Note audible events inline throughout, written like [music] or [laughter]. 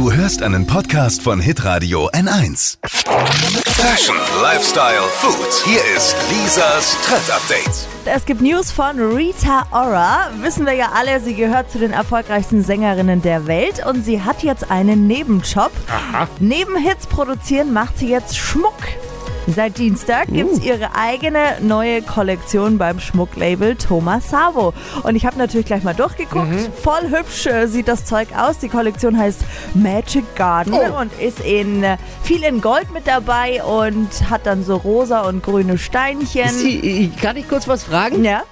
Du hörst einen Podcast von Hitradio N1. Fashion, Lifestyle, Food. Hier ist Lisas Trend Update. Es gibt News von Rita Ora. Wissen wir ja alle, sie gehört zu den erfolgreichsten Sängerinnen der Welt und sie hat jetzt einen Nebenjob. Neben Hits produzieren macht sie jetzt Schmuck. Seit Dienstag gibt es ihre eigene neue Kollektion beim Schmucklabel Thomas Savo. Und ich habe natürlich gleich mal durchgeguckt. Voll hübsch äh, sieht das Zeug aus. Die Kollektion heißt Magic Garden und ist in äh, viel in Gold mit dabei und hat dann so rosa und grüne Steinchen. Die, äh, kann ich kurz was fragen? Ja.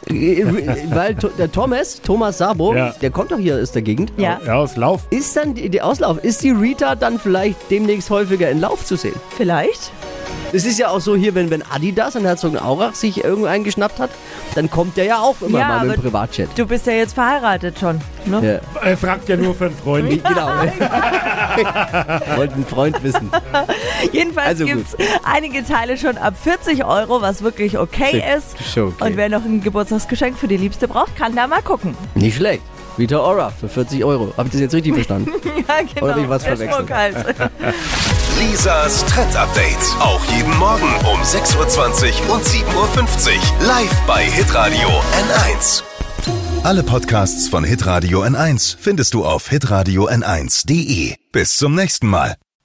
Weil der Thomas, Thomas Sabo, Ja. der kommt doch hier aus der Gegend. Ja, Ja, aus Lauf. Ist dann die, die Auslauf, ist die Rita dann vielleicht demnächst häufiger in Lauf zu sehen? vielleicht. Es ist ja auch so hier, wenn, wenn Adidas in Herzogenaurach sich irgendeinen geschnappt hat, dann kommt der ja auch immer Ja, mal mit aber- dem Privatjet. Du bist ja jetzt verheiratet schon. Ne? Ja, Er fragt ja nur für einen Freund. genau. [laughs] Wollte einen Freund wissen. [laughs] Jedenfalls Also es einige Teile schon ab 40 Euro, was wirklich okay ist. Schon okay. Und wer noch ein Geburtstagsgeschenk für die Liebste braucht, kann da mal gucken. Nicht schlecht. Rita Ora für 40 Euro. Habe ich das jetzt richtig verstanden? [laughs] Ja, genau. Oder hab ich was verwechselt? Halt. [laughs] Lisas Trend Update. Auch jeden Morgen um 6.20 Uhr und 7.50 Uhr. Live bei Hitradio N1. Alle Podcasts von Hitradio N1 findest du auf hitradio n1.de. Bis zum nächsten Mal.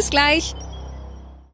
Bis gleich.